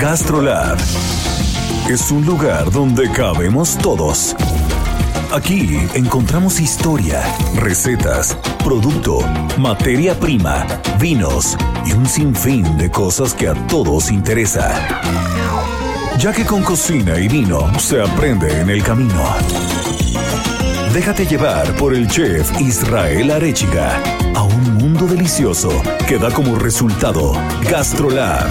GastroLab es un lugar donde cabemos todos. Aquí encontramos historia, recetas, producto, materia prima, vinos y un sinfín de cosas que a todos interesa. Ya que con cocina y vino se aprende en el camino. Déjate llevar por el chef Israel Arechiga a un mundo delicioso que da como resultado GastroLab.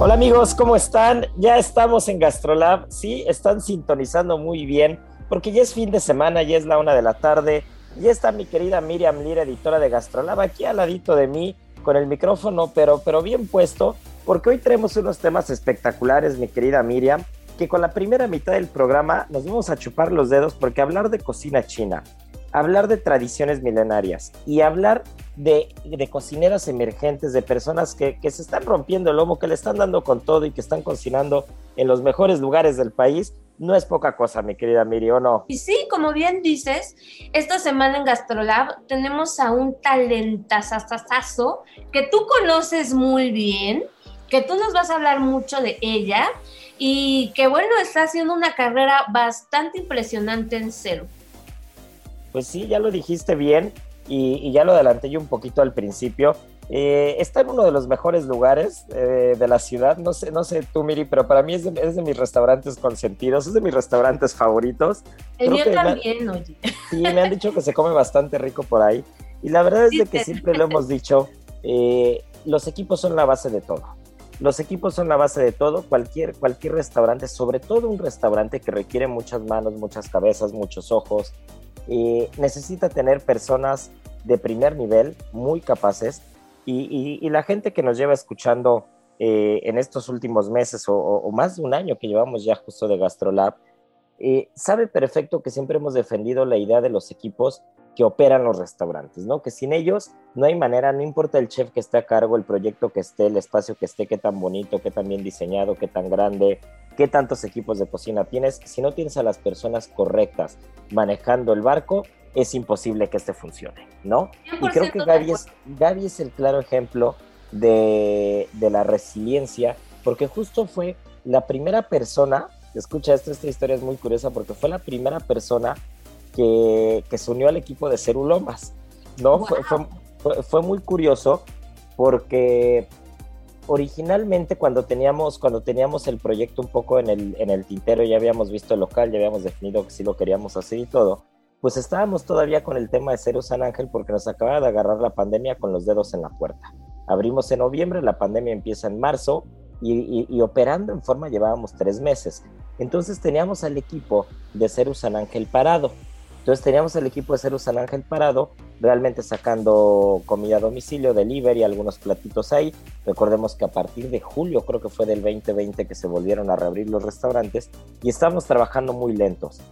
Hola amigos, ¿cómo están? Ya estamos en GastroLab. Sí, están sintonizando muy bien porque ya es fin de semana, ya es la una de la tarde. Ya está mi querida Miriam Lira, editora de GastroLab, aquí al ladito de mí con el micrófono, pero, pero bien puesto, porque hoy tenemos unos temas espectaculares, mi querida Miriam, que con la primera mitad del programa nos vamos a chupar los dedos porque hablar de cocina china, hablar de tradiciones milenarias y hablar de, de cocineros emergentes, de personas que, que, se están rompiendo el lomo, que le están dando con todo y que están cocinando en los mejores lugares del país, no es poca cosa, mi querida Miri, ¿o no? Y sí, como bien dices, esta semana en Gastrolab tenemos a un talentazazazo que tú conoces muy bien, que tú nos vas a hablar mucho de ella y que bueno, está haciendo una carrera bastante impresionante en cero. Pues sí, ya lo dijiste bien y, y ya lo adelanté yo un poquito al principio. Eh, está en uno de los mejores lugares eh, de la ciudad. No sé, no sé tú, Miri, pero para mí es de, es de, mis restaurantes consentidos, es de mis restaurantes favoritos. El mío también, me, oye. Sí, me han dicho que se come bastante rico por ahí. Y la verdad es de que siempre lo hemos dicho, eh, los equipos son la base de todo. Los equipos son la base de todo. Cualquier, cualquier restaurante, sobre todo un restaurante que requiere muchas manos, muchas cabezas, muchos ojos, eh, necesita tener personas de primer nivel, muy capaces, y, la gente que nos lleva escuchando eh, en estos últimos meses o, o, más de un año que llevamos ya justo de GastroLab, eh, sabe perfecto que siempre hemos defendido la idea de los equipos que operan los restaurantes, ¿no? Que sin ellos no hay manera, no importa el chef que esté a cargo, el proyecto que esté, el espacio que esté, qué tan bonito, qué tan bien diseñado, qué tan grande, qué tantos equipos de cocina tienes, si no tienes a las personas correctas manejando el barco, es imposible que este funcione, ¿no? Y creo que Gaby es, Gaby es el claro ejemplo de, de, la resiliencia, porque justo fue la primera persona, escucha esto, esta historia es muy curiosa, porque fue la primera persona que, que se unió al equipo de Cerulomas, ¿no? Wow. Fue, fue, muy curioso porque originalmente cuando teníamos, cuando teníamos el proyecto un poco en el, en el tintero, ya habíamos visto el local, ya habíamos definido que sí lo queríamos hacer y todo, pues estábamos todavía con el tema de Cero San Ángel porque nos acababa de agarrar la pandemia con los dedos en la puerta. Abrimos en noviembre, la pandemia empieza en marzo y, operando en forma llevábamos tres meses. Entonces teníamos al equipo de Cero San Ángel parado. Entonces teníamos el equipo de Cero San Ángel parado, realmente sacando comida a domicilio, delivery, algunos platitos ahí. Recordemos que a partir de julio, creo que fue del 2020 que se volvieron a reabrir los restaurantes y estamos trabajando muy lentos.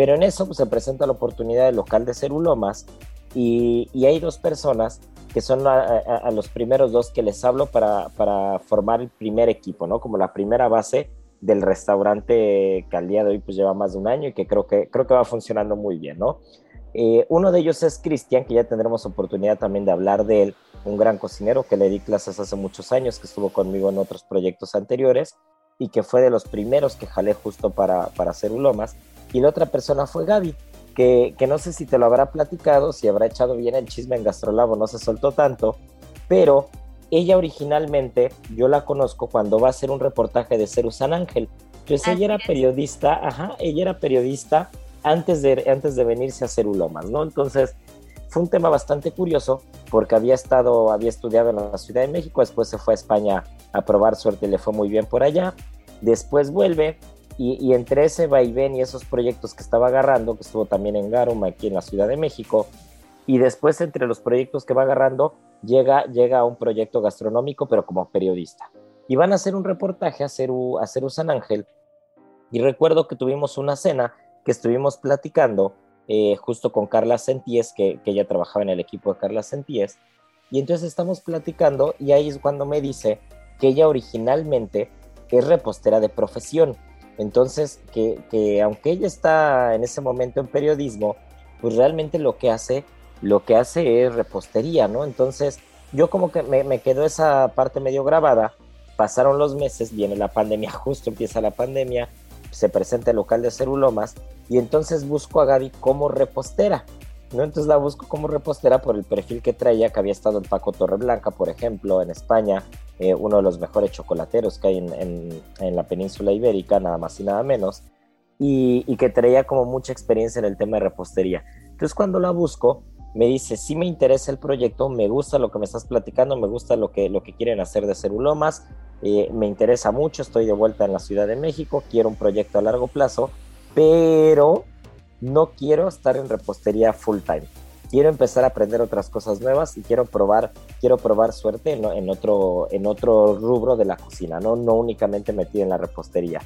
Pero en eso pues, se presenta la oportunidad del local de Cerulomas y, y hay dos personas que son a, a, a, los primeros dos que les hablo para, para formar el primer equipo, ¿no? Como la primera base del restaurante que al día de hoy pues lleva más de un año y que creo que, creo que va funcionando muy bien, ¿no? Eh, uno de ellos es Cristian, que ya tendremos oportunidad también de hablar de él, un gran cocinero que le di clases hace muchos años, que estuvo conmigo en otros proyectos anteriores y que fue de los primeros que jalé justo para, para hacer. Y la otra persona fue Gaby, que, que no sé si te lo habrá platicado, si habrá echado bien el chisme en Gastrolabo, no se soltó tanto, pero ella originalmente, yo la conozco cuando va a hacer un reportaje de Ceru San Ángel. Entonces ella era periodista, ajá, ella era periodista antes de, antes de venirse a Cerulomas, ¿no? Entonces fue un tema bastante curioso porque había estado, había estudiado en la Ciudad de México, después se fue a España a probar suerte, le fue muy bien por allá. Después vuelve y, entre ese vaivén y esos proyectos que estaba agarrando, que estuvo también en Garum, aquí en la Ciudad de México, y después entre los proyectos que va agarrando, llega, llega a un proyecto gastronómico, pero como periodista. Y van a hacer un reportaje a Ceru, a San Ángel. Y recuerdo que tuvimos una cena que estuvimos platicando eh, justo con Carla Senties, que, que ella trabajaba en el equipo de Carla Senties. Y entonces estamos platicando y ahí es cuando me dice que ella originalmente es repostera de profesión entonces, que, aunque ella está en ese momento en periodismo, pues realmente lo que hace, lo que hace es repostería, ¿no? Entonces, yo como que me, me quedó esa parte medio grabada, pasaron los meses, viene la pandemia, justo empieza la pandemia, se presenta el local de Cerulomas y entonces busco a Gaby como repostera. ¿No? Entonces la busco como repostera por el perfil que traía, que había estado en Paco Torreblanca, por ejemplo, en España, eh, uno de los mejores chocolateros que hay en, en, la península ibérica, nada más y nada menos, y, que traía como mucha experiencia en el tema de repostería. Entonces cuando la busco, me dice, sí me interesa el proyecto, me gusta lo que me estás platicando, me gusta lo que, lo que quieren hacer de Cerulomas, eh, me interesa mucho, estoy de vuelta en la Ciudad de México, quiero un proyecto a largo plazo, pero no quiero estar en repostería full time. Quiero empezar a aprender otras cosas nuevas y quiero probar, quiero probar suerte en, otro, en otro rubro de la cocina, ¿no? no únicamente metido en la repostería.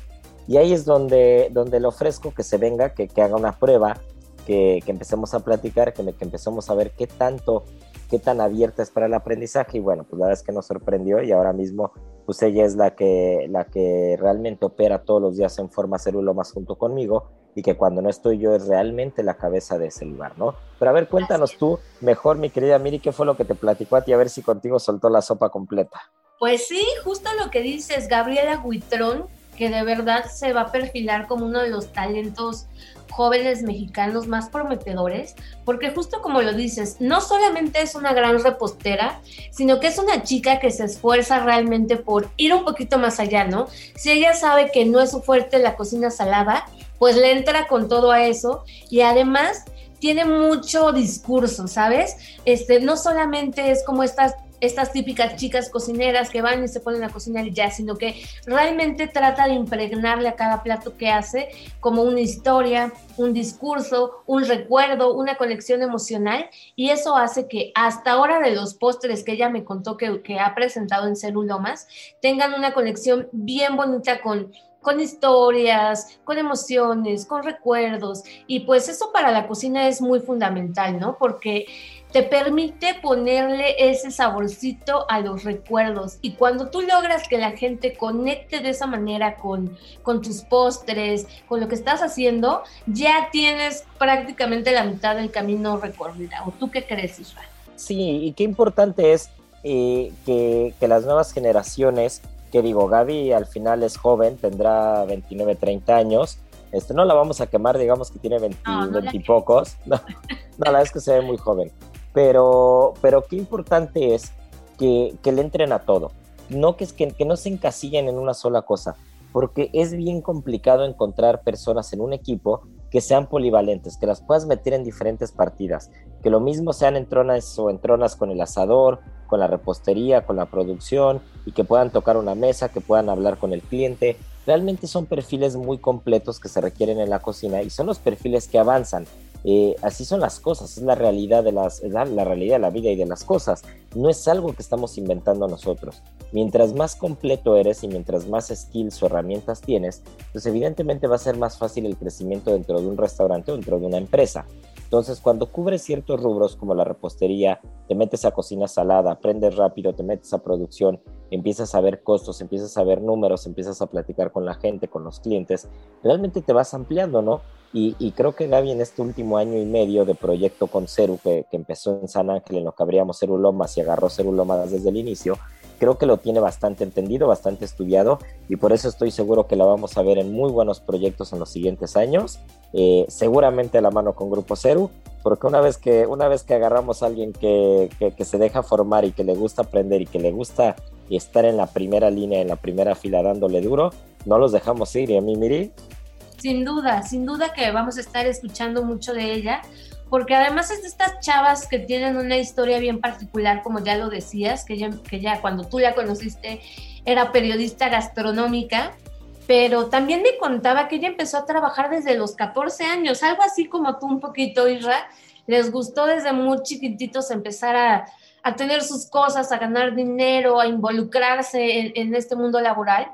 Y ahí es donde, donde le ofrezco que se venga, que, haga una prueba, que, empecemos a platicar, que, que empecemos a ver qué tanto qué tan abierta es para el aprendizaje y bueno, pues la verdad es que nos sorprendió y ahora mismo pues ella es la que, la que realmente opera todos los días en forma más junto conmigo y que cuando no estoy yo es realmente la cabeza de ese lugar, ¿no? Pero a ver, cuéntanos tú mejor, mi querida Miri, qué fue lo que te platicó a ti, a ver si contigo soltó la sopa completa. Pues sí, justo lo que dices, Gabriela Huitrón, que de verdad se va a perfilar como uno de los talentos jóvenes mexicanos más prometedores, porque justo como lo dices, no solamente es una gran repostera, sino que es una chica que se esfuerza realmente por ir un poquito más allá, ¿no? Si ella sabe que no es su fuerte la cocina salada, pues le entra con todo a eso y además tiene mucho discurso, ¿sabes? Este, no solamente es como estas estas típicas chicas cocineras que van y se ponen a cocinar y ya, sino que realmente trata de impregnarle a cada plato que hace como una historia, un discurso, un recuerdo, una conexión emocional y eso hace que hasta ahora de los postres que ella me contó que, ha presentado en Celulomas tengan una conexión bien bonita con con historias, con emociones, con recuerdos. Y pues eso para la cocina es muy fundamental, ¿no? Porque te permite ponerle ese saborcito a los recuerdos. Y cuando tú logras que la gente conecte de esa manera con, con tus postres, con lo que estás haciendo, ya tienes prácticamente la mitad del camino recorrido. ¿O tú qué crees, Israel? Sí, y qué importante es eh, que, que las nuevas generaciones, que digo, Gaby al final es joven, tendrá 29, 30 años, este, no la vamos a quemar, digamos que tiene 20, y pocos. No, no, la es que se ve muy joven pero, pero qué importante es que, le entren a todo, no que, que, que no se encasillen en una sola cosa, porque es bien complicado encontrar personas en un equipo que sean polivalentes, que las puedas meter en diferentes partidas, que lo mismo sean entronas o entronas con el asador, con la repostería, con la producción, y que puedan tocar una mesa, que puedan hablar con el cliente. Realmente son perfiles muy completos que se requieren en la cocina y son los perfiles que avanzan. Eh, así son las cosas, es la realidad de las, la, realidad de la vida y de las cosas. No es algo que estamos inventando nosotros. Mientras más completo eres y mientras más skills o herramientas tienes, pues evidentemente va a ser más fácil el crecimiento dentro de un restaurante o dentro de una empresa. Entonces, cuando cubres ciertos rubros como la repostería, te metes a cocina salada, aprendes rápido, te metes a producción, empiezas a ver costos, empiezas a ver números, empiezas a platicar con la gente, con los clientes, realmente te vas ampliando, ¿no? Y, creo que Gaby en este último año y medio de proyecto con Ceru, que, empezó en San Ángel, en lo que abríamos Ceru Lomas y agarró Ceru Lomas desde el inicio, creo que lo tiene bastante entendido, bastante estudiado y por eso estoy seguro que la vamos a ver en muy buenos proyectos en los siguientes años, eh, seguramente a la mano con Grupo Ceru, porque una vez que, una vez que agarramos a alguien que, que, se deja formar y que le gusta aprender y que le gusta estar en la primera línea, en la primera fila dándole duro, no los dejamos ir y a mí, Miri, sin duda, sin duda que vamos a estar escuchando mucho de ella, porque además es de estas chavas que tienen una historia bien particular, como ya lo decías, que ya, que ya cuando tú la conociste era periodista gastronómica, pero también me contaba que ella empezó a trabajar desde los 14 años, algo así como tú un poquito, Isra, les gustó desde muy chiquititos empezar a, a tener sus cosas, a ganar dinero, a involucrarse en, este mundo laboral.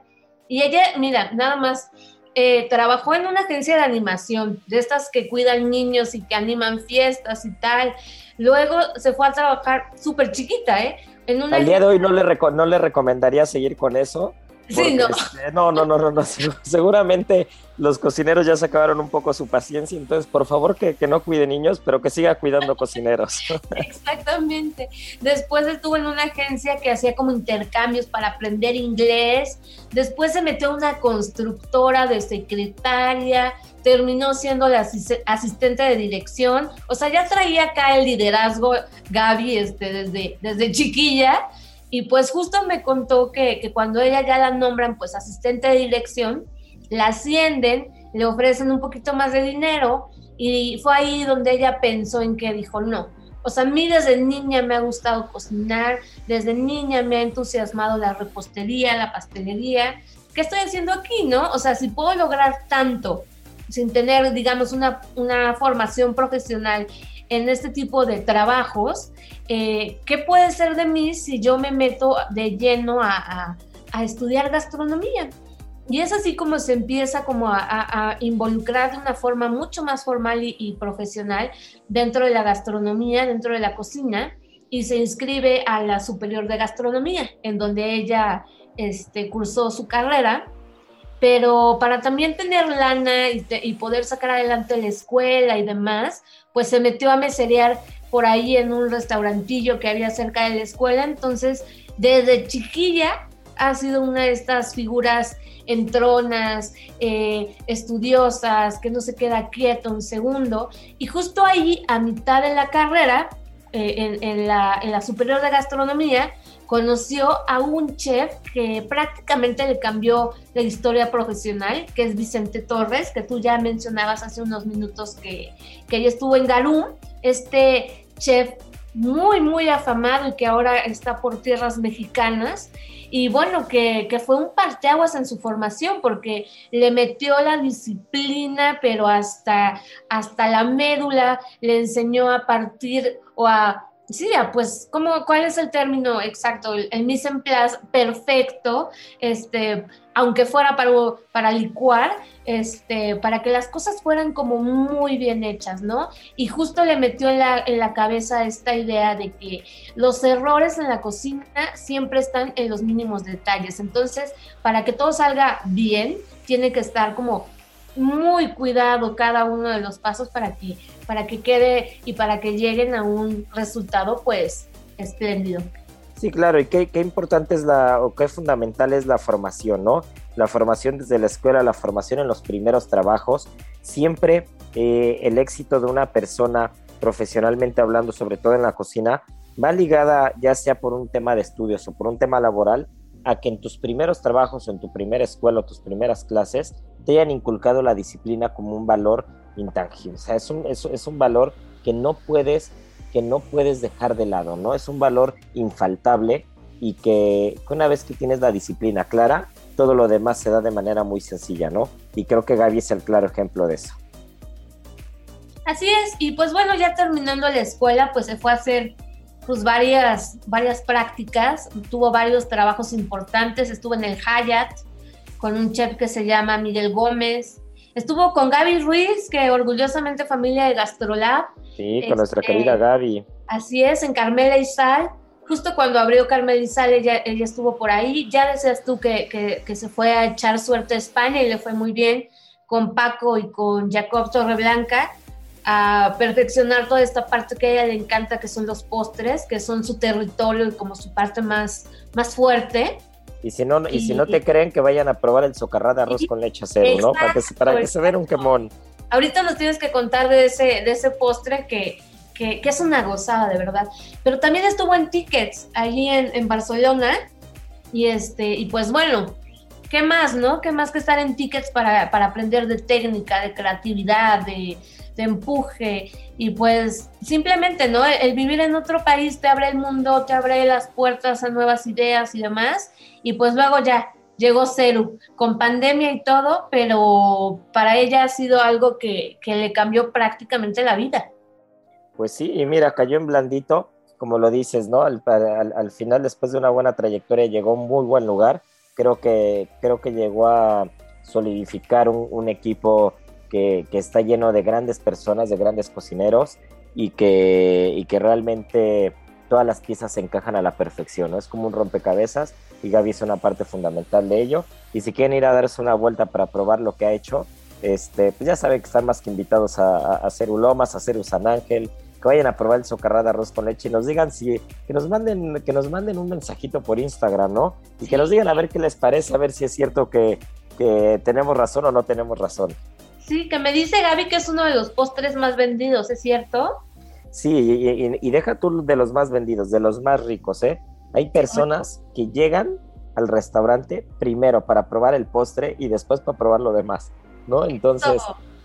Y ella, mira, nada más, eh, trabajó en una agencia de animación, de estas que cuidan niños y que animan fiestas y tal. Luego se fue a trabajar súper chiquita, ¿eh? En una Al día de hoy no le, no le recomendaría seguir con eso, Sí, no. Este, no, no, no, no, no, Seguramente los cocineros ya se acabaron un poco su paciencia, entonces por favor que, que no cuide niños, pero que siga cuidando cocineros. Exactamente. Después estuvo en una agencia que hacía como intercambios para aprender inglés. Después se metió a una constructora de secretaria. Terminó siendo la asistente de dirección. O sea, ya traía acá el liderazgo Gaby este, desde, desde chiquilla y pues justo me contó que, cuando ella ya la nombran pues asistente de dirección, la ascienden, le ofrecen un poquito más de dinero y fue ahí donde ella pensó en que dijo no. O sea, a mí desde niña me ha gustado cocinar, desde niña me ha entusiasmado la repostería, la pastelería. ¿Qué estoy haciendo aquí, no? O sea, si puedo lograr tanto sin tener, digamos, una, una formación profesional en este tipo de trabajos, eh, ¿qué puede ser de mí si yo me meto de lleno a, estudiar gastronomía? Y es así como se empieza como a, involucrar de una forma mucho más formal y, profesional dentro de la gastronomía, dentro de la cocina, y se inscribe a la Superior de Gastronomía, en donde ella este, cursó su carrera pero para también tener lana y, poder sacar adelante la escuela y demás, pues se metió a meserear por ahí en un restaurantillo que había cerca de la escuela, entonces desde chiquilla ha sido una de estas figuras entronas, eh, estudiosas, que no se queda quieto un segundo, y justo ahí, a mitad de la carrera, eh, en, la, en la superior de gastronomía, conoció a un chef que prácticamente le cambió la historia profesional, que es Vicente Torres, que tú ya mencionabas hace unos minutos que, que ella estuvo en Garum, este chef muy, muy afamado y que ahora está por tierras mexicanas. Y bueno, que, que, fue un parteaguas en su formación porque le metió la disciplina, pero hasta, hasta la médula, le enseñó a partir o a Sí, pues, ¿cómo, ¿cuál es el término exacto? El, mise en place perfecto, este, aunque fuera para, para licuar, este, para que las cosas fueran como muy bien hechas, ¿no? Y justo le metió en la, en la cabeza esta idea de que los errores en la cocina siempre están en los mínimos detalles. Entonces, para que todo salga bien, tiene que estar como muy cuidado cada uno de los pasos para que, para que quede y para que lleguen a un resultado pues espléndido. Sí, claro, y qué, qué importante es la, o qué fundamental es la formación, ¿no? La formación desde la escuela, la formación en los primeros trabajos. Siempre eh, el éxito de una persona profesionalmente hablando, sobre todo en la cocina, va ligada ya sea por un tema de estudios o por un tema laboral, a que en tus primeros trabajos o en tu primera escuela tus primeras clases te hayan inculcado la disciplina como un valor intangible. O sea, es un, es, un valor que no puedes que no puedes dejar de lado, ¿no? Es un valor infaltable y que, una vez que tienes la disciplina clara, todo lo demás se da de manera muy sencilla, ¿no? Y creo que Gaby es el claro ejemplo de eso. Así es, y pues bueno, ya terminando la escuela, pues se fue a hacer pues varias, varias prácticas, tuvo varios trabajos importantes, estuvo en el Hyatt con un chef que se llama Miguel Gómez, estuvo con Gaby Ruiz, que orgullosamente familia de Gastrolab. Sí, con nuestra este, querida Gaby. Así es, en Carmela y Sal, justo cuando abrió Carmela y Sal, ella, ella estuvo por ahí, ya decías tú que, que, que se fue a echar suerte a España y le fue muy bien con Paco y con Jacob Torreblanca a perfeccionar toda esta parte que a ella le encanta, que son los postres, que son su territorio y como su parte más, más fuerte. Y si no, y, si no te creen que vayan a probar el socarrá de arroz con leche cero, ¿no? Para que, para que se vea un quemón. Ahorita nos tienes que contar de ese, de ese postre que, que, es una gozada, de verdad. Pero también estuvo en Tickets, allí en, en Barcelona. Y este, y pues bueno, ¿qué más, no? ¿Qué más que estar en Tickets para, para aprender de técnica, de creatividad, de, empuje y pues simplemente, ¿no? El vivir en otro país te abre el mundo, te abre las puertas a nuevas ideas y demás y pues luego ya llegó Ceru con pandemia y todo, pero para ella ha sido algo que, que le cambió prácticamente la vida. Pues sí, y mira, cayó en blandito, como lo dices, ¿no? Al, al, final, después de una buena trayectoria, llegó a un muy buen lugar. Creo que, creo que llegó a solidificar un equipo que, que, está lleno de grandes personas, de grandes cocineros y que, y que realmente todas las piezas se encajan a la perfección, ¿no? Es como un rompecabezas y Gaby es una parte fundamental de ello. Y si quieren ir a darse una vuelta para probar lo que ha hecho, este, pues ya saben que están más que invitados a, hacer Ulomas, a hacer San Ángel, que vayan a probar el socarrado de arroz con leche y nos digan si, que nos manden, que nos manden un mensajito por Instagram, ¿no? Y que nos digan a ver qué les parece, a ver si es cierto que, que tenemos razón o no tenemos razón. Sí, que me dice Gaby que es uno de los postres más vendidos, ¿es cierto? Sí, y, deja tú de los más vendidos, de los más ricos, ¿eh? Hay personas que llegan al restaurante primero para probar el postre y después para probar lo demás, ¿no? Entonces,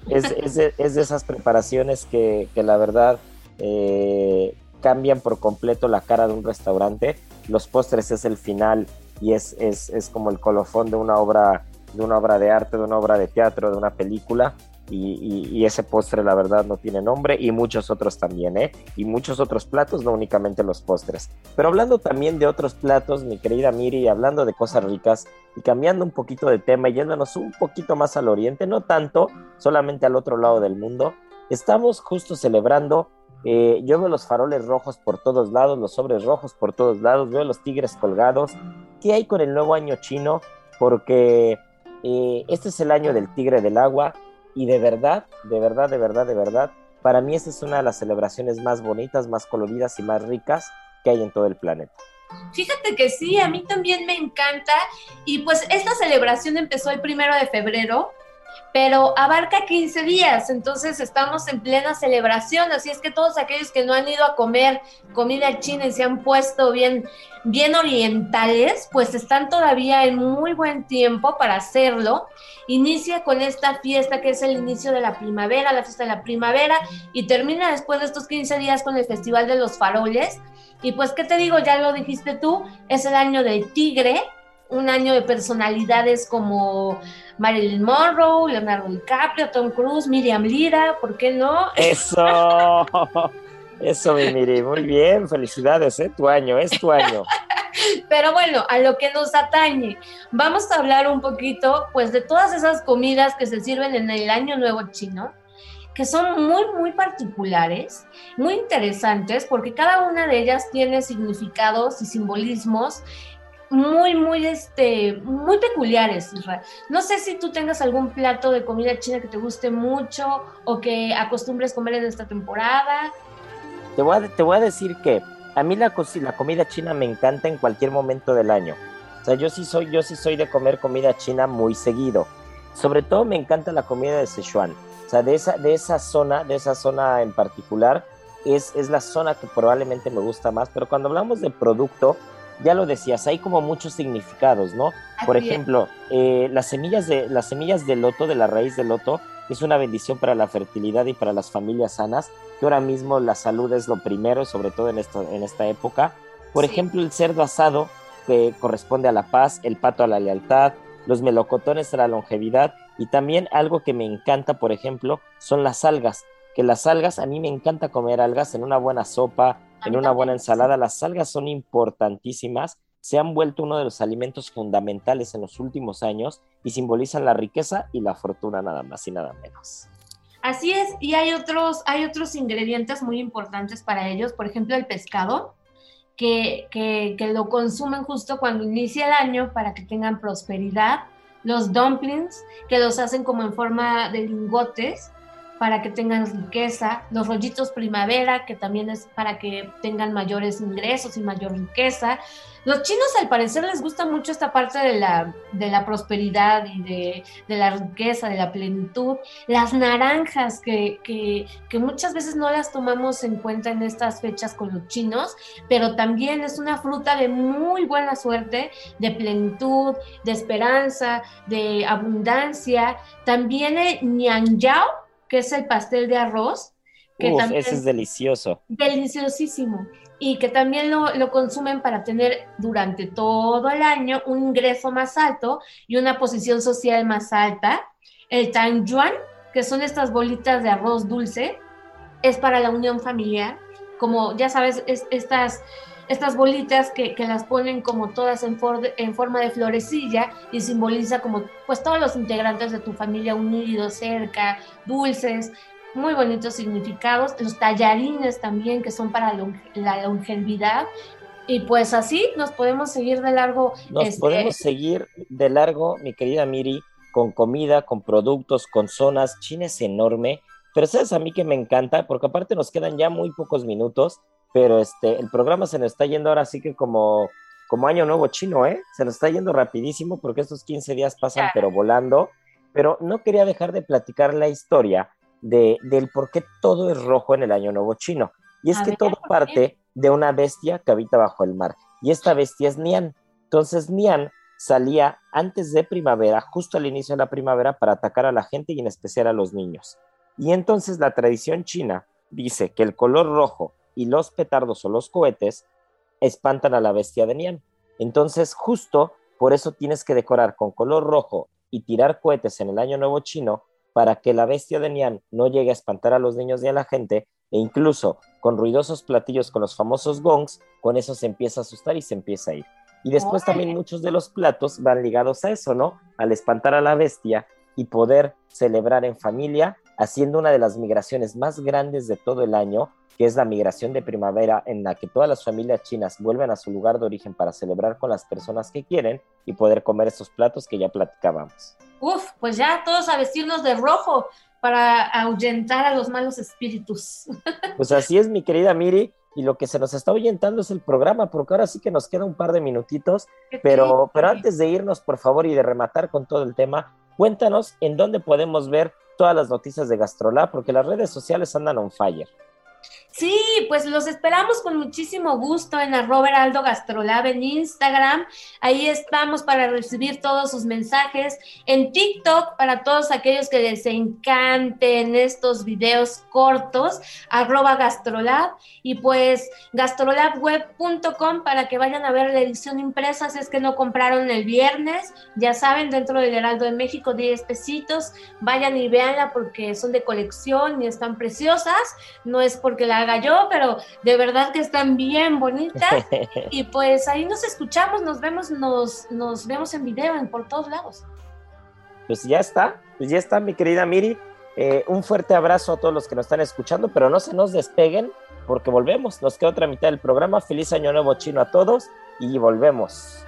es, de, esas preparaciones que, la verdad eh, cambian por completo la cara de un restaurante. Los postres es el final y es, es, es como el colofón de una obra de una obra de arte, de una obra de teatro, de una película y, ese postre la verdad no tiene nombre y muchos otros también, ¿eh? Y muchos otros platos, no únicamente los postres. Pero hablando también de otros platos, mi querida Miri, hablando de cosas ricas y cambiando un poquito de tema y yéndonos un poquito más al oriente, no tanto, solamente al otro lado del mundo, estamos justo celebrando eh, yo veo los faroles rojos por todos lados, los sobres rojos por todos lados, veo los tigres colgados. ¿Qué hay con el nuevo año chino? Porque eh, este es el año del tigre del agua, y de verdad, de verdad, de verdad, de verdad, para mí esta es una de las celebraciones más bonitas, más coloridas y más ricas que hay en todo el planeta. Fíjate que sí, a mí también me encanta. Y pues esta celebración empezó el primero de febrero pero abarca 15 días, entonces estamos en plena celebración, así es que todos aquellos que no han ido a comer comida china y se han puesto bien, bien orientales, pues están todavía en muy buen tiempo para hacerlo. Inicia con esta fiesta que es el inicio de la primavera, la fiesta de la primavera, y termina después de estos 15 días con el Festival de los Faroles. Y pues, ¿qué te digo? Ya lo dijiste tú, es el año del tigre, un año de personalidades como Marilyn Monroe, Leonardo DiCaprio, Tom Cruise, Miriam Lira, ¿por qué no? Eso, eso, mi Miri, muy bien, felicidades, ¿eh? tu año, es tu año. Pero bueno, a lo que nos atañe, vamos a hablar un poquito, pues, de todas esas comidas que se sirven en el Año Nuevo Chino, que son muy, muy particulares, muy interesantes, porque cada una de ellas tiene significados y simbolismos muy, muy, este, muy peculiares, No sé si tú tengas algún plato de comida china que te guste mucho o que acostumbres comer en esta temporada. Te voy a, te voy a decir que a mí la, la comida china me encanta en cualquier momento del año. O sea, yo sí soy, yo sí soy de comer comida china muy seguido. Sobre todo me encanta la comida de Sichuan. O sea, de esa, de esa zona, de esa zona en particular, es, es la zona que probablemente me gusta más. Pero cuando hablamos de producto, ya lo decías, hay como muchos significados, ¿no? Por ejemplo, eh, las, semillas de, las semillas de loto, de la raíz de loto, es una bendición para la fertilidad y para las familias sanas, que ahora mismo la salud es lo primero, sobre todo en esta, en esta época. Por ejemplo, el cerdo asado, que corresponde a la paz, el pato a la lealtad, los melocotones a la longevidad, y también algo que me encanta, por ejemplo, son las algas, que las algas, a mí me encanta comer algas en una buena sopa, en una buena ensalada. Las algas son importantísimas, se han vuelto uno de los alimentos fundamentales en los últimos años y simbolizan la riqueza y la fortuna nada más y nada menos. Así es, y hay otros, hay otros ingredientes muy importantes para ellos, por ejemplo el pescado, que, que, que lo consumen justo cuando inicia el año para que tengan prosperidad, los dumplings, que los hacen como en forma de lingotes, para que tengan riqueza, los rollitos primavera, que también es para que tengan mayores ingresos y mayor riqueza. Los chinos al parecer les gusta mucho esta parte de la, de la prosperidad y de, de, la riqueza, de la plenitud. Las naranjas, que, que, que muchas veces no las tomamos en cuenta en estas fechas con los chinos, pero también es una fruta de muy buena suerte, de plenitud, de esperanza, de abundancia. También el ñanyao, que es el pastel de arroz. Que Uf, también ese es delicioso. deliciosísimo y que también lo, lo consumen para tener durante todo el año un ingreso más alto y una posición social más alta. El tanjuan, que son estas bolitas de arroz dulce, es para la unión familiar, como ya sabes, es, estas, estas bolitas que, que las ponen como todas en, for- en forma de florecilla y simboliza como pues todos los integrantes de tu familia unidos cerca, dulces, muy bonitos significados, los tallarines también que son para longe- la longevidad y pues así nos podemos seguir de largo. Nos este, podemos seguir de largo, mi querida Miri, con comida, con productos, con zonas. China es enorme, pero sabes a mí que me encanta, porque aparte nos quedan ya muy pocos minutos, pero este, el programa se nos está yendo ahora sí que como, como año nuevo chino, ¿eh? Se nos está yendo rapidísimo porque estos 15 días pasan pero volando, pero no quería dejar de platicar la historia de, del por qué todo es rojo en el año nuevo chino. Y es A que ver, todo parte de una bestia que habita bajo el mar. Y esta bestia es Nian. Entonces Nian salía antes de primavera, justo al inicio de la primavera, para atacar a la gente y en especial a los niños. Y entonces la tradición china dice que el color rojo y los petardos o los cohetes espantan a la bestia de Nian. Entonces justo por eso tienes que decorar con color rojo y tirar cohetes en el año nuevo chino para que la bestia de Nian no llegue a espantar a los niños ni a la gente e incluso con ruidosos platillos con los famosos gongs, con eso se empieza a asustar y se empieza a ir. Y después también muchos de los platos van ligados a eso, ¿no? Al espantar a la bestia y poder celebrar en familia, haciendo una de las migraciones más grandes de todo el año, que es la migración de primavera, en la que todas las familias chinas vuelven a su lugar de origen para celebrar con las personas que quieren y poder comer estos platos que ya platicábamos. Uf, pues ya todos a vestirnos de rojo para ahuyentar a los malos espíritus. Pues así es, mi querida Miri, y lo que se nos está ahuyentando es el programa, porque ahora sí que nos queda un par de minutitos, pero, pero antes de irnos, por favor, y de rematar con todo el tema, cuéntanos en dónde podemos ver todas las noticias de Gastrolab, porque las redes sociales andan on fire. Sí, pues los esperamos con muchísimo gusto en arroba Heraldo Gastrolab en Instagram. Ahí estamos para recibir todos sus mensajes. En TikTok, para todos aquellos que les encanten estos videos cortos, arroba Gastrolab. Y pues gastrolabweb.com para que vayan a ver la edición impresa. Si es que no compraron el viernes, ya saben, dentro del Heraldo de México, 10 pesitos. Vayan y véanla porque son de colección y están preciosas. No es porque la haga yo, pero de verdad que están bien bonitas. y pues ahí nos escuchamos, nos vemos, nos, nos vemos en video en por todos lados. Pues ya está, pues ya está, mi querida Miri. Eh, un fuerte abrazo a todos los que nos están escuchando, pero no se nos despeguen porque volvemos. Nos queda otra mitad del programa. Feliz Año Nuevo Chino a todos y volvemos.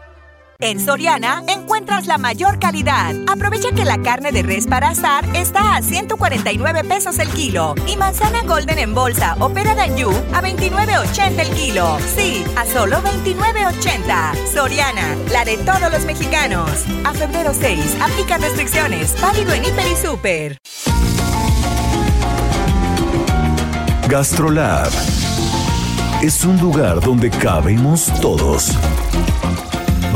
En Soriana encuentras la mayor calidad. Aprovecha que la carne de res para asar está a 149 pesos el kilo y manzana golden en bolsa o pera d'Anjou a 29.80 el kilo. Sí, a solo 29.80. Soriana, la de todos los mexicanos. A febrero 6, aplica restricciones. Válido en Hiper y Super. Gastrolab es un lugar donde cabemos todos.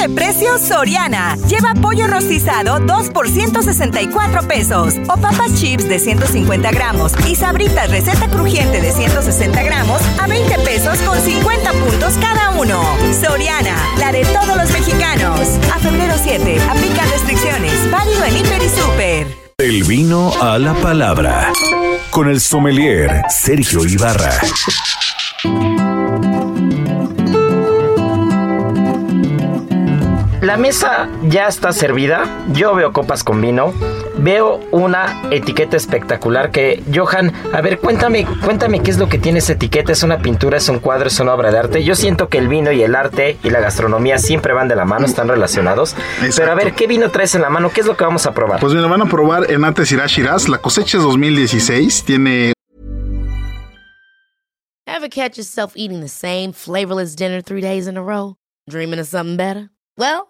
De precios Soriana. Lleva pollo rostizado 2 por 164 pesos. O papas chips de 150 gramos y sabritas receta crujiente de 160 gramos a 20 pesos con 50 puntos cada uno. Soriana, la de todos los mexicanos. A febrero 7, aplica restricciones. Válido en Hiper y Super. El vino a la palabra. Con el sommelier Sergio Ibarra. La mesa ya está servida. Yo veo copas con vino. Veo una etiqueta espectacular que, Johan, a ver, cuéntame, cuéntame qué es lo que tiene esa etiqueta. ¿Es una pintura, es un cuadro, es una obra de arte? Yo siento que el vino y el arte y la gastronomía siempre van de la mano, están relacionados. Pero a ver, ¿qué vino traes en la mano? ¿Qué es lo que vamos a probar? Pues mira, van a probar Enate Shiraz Shiraz. La cosecha es 2016. Tiene Ever catch yourself eating the same flavorless dinner three days in a row? Dreaming of something better? Well,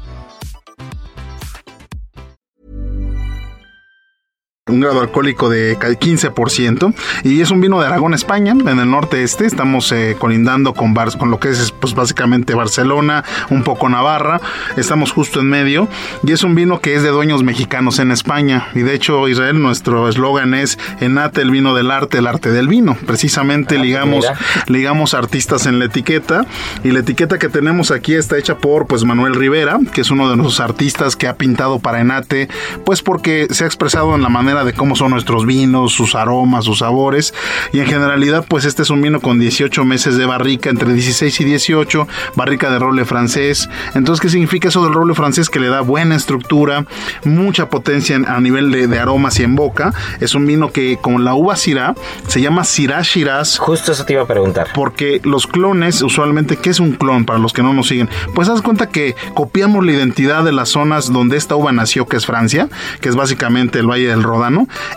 Un grado alcohólico de 15% y es un vino de Aragón, España, en el norte este. Estamos eh, colindando con, Bar con lo que es pues básicamente Barcelona, un poco Navarra. Estamos justo en medio y es un vino que es de dueños mexicanos en España. Y de hecho, Israel, nuestro eslogan es Enate el vino del arte, el arte del vino. Precisamente ah, ligamos, ligamos artistas en la etiqueta y la etiqueta que tenemos aquí está hecha por pues Manuel Rivera, que es uno de nuestros artistas que ha pintado para Enate, pues porque se ha expresado en la manera de cómo son nuestros vinos, sus aromas, sus sabores. Y en generalidad, pues este es un vino con 18 meses de barrica, entre 16 y 18, barrica de roble francés. Entonces, ¿qué significa eso del roble francés? Que le da buena estructura, mucha potencia a nivel de, aromas y en boca. Es un vino que con la uva Syrah se llama Syrah Shiraz. Justo eso te iba a preguntar. Porque los clones, usualmente, ¿qué es un clon para los que no nos siguen? Pues haz cuenta que copiamos la identidad de las zonas donde esta uva nació, que es Francia, que es básicamente el Valle del Rodán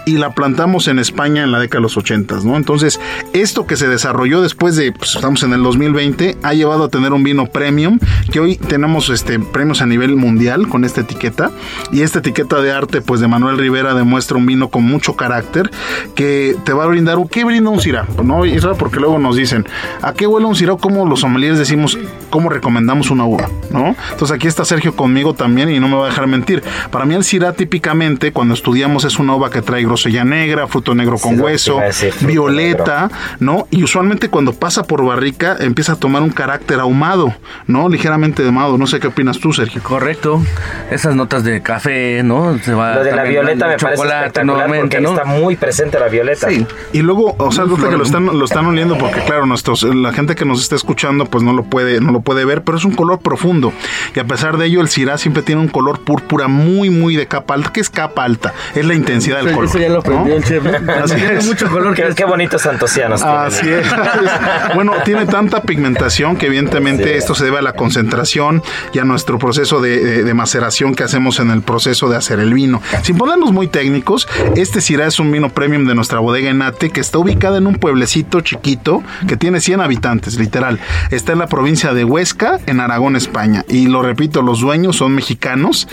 y la plantamos en España en la década de los 80, ¿no? Entonces, esto que se desarrolló después de, pues, estamos en el 2020, ha llevado a tener un vino premium, que hoy tenemos este, premios a nivel mundial con esta etiqueta, y esta etiqueta de arte, pues de Manuel Rivera, demuestra un vino con mucho carácter, que te va a brindar, ¿qué brinda un Syrah? ¿No? Y eso porque luego nos dicen, ¿a qué huele un Syrah? Como los sommeliers decimos, ¿cómo recomendamos una uva? ¿No? Entonces aquí está Sergio conmigo también y no me va a dejar mentir. Para mí el Syrah típicamente, cuando estudiamos, es una que trae grosella negra, fruto negro con hueso, violeta, ¿no? Y usualmente cuando pasa por barrica empieza a tomar un carácter ahumado, ¿no? Ligeramente ahumado. No sé qué opinas tú, Sergio. Correcto. Esas notas de café, ¿no? Se va Lo de la violeta me parece espectacular porque ¿no? está muy presente la violeta. Sí. Y luego, o sea, que lo están, lo están oliendo porque, claro, nuestros, la gente que nos está escuchando, pues no lo puede, no lo puede ver, pero es un color profundo. Y a pesar de ello, el Syrah siempre tiene un color púrpura muy, muy de capa alta. ¿Qué es capa alta? Es la intensidad del color. Eso ya lo aprendió el chef. Así es. mucho color. Qué, qué bonitos antocianos. Así es. bueno, tiene tanta pigmentación que evidentemente esto se debe a la concentración y a nuestro proceso de, maceración que hacemos en el proceso de hacer el vino. Sin ponernos muy técnicos, este Syrah es un vino premium de nuestra bodega Enate que está ubicada en un pueblecito chiquito que tiene 100 habitantes, literal. Está en la provincia de Huesca, en Aragón, España. Y lo repito, los dueños son mexicanos.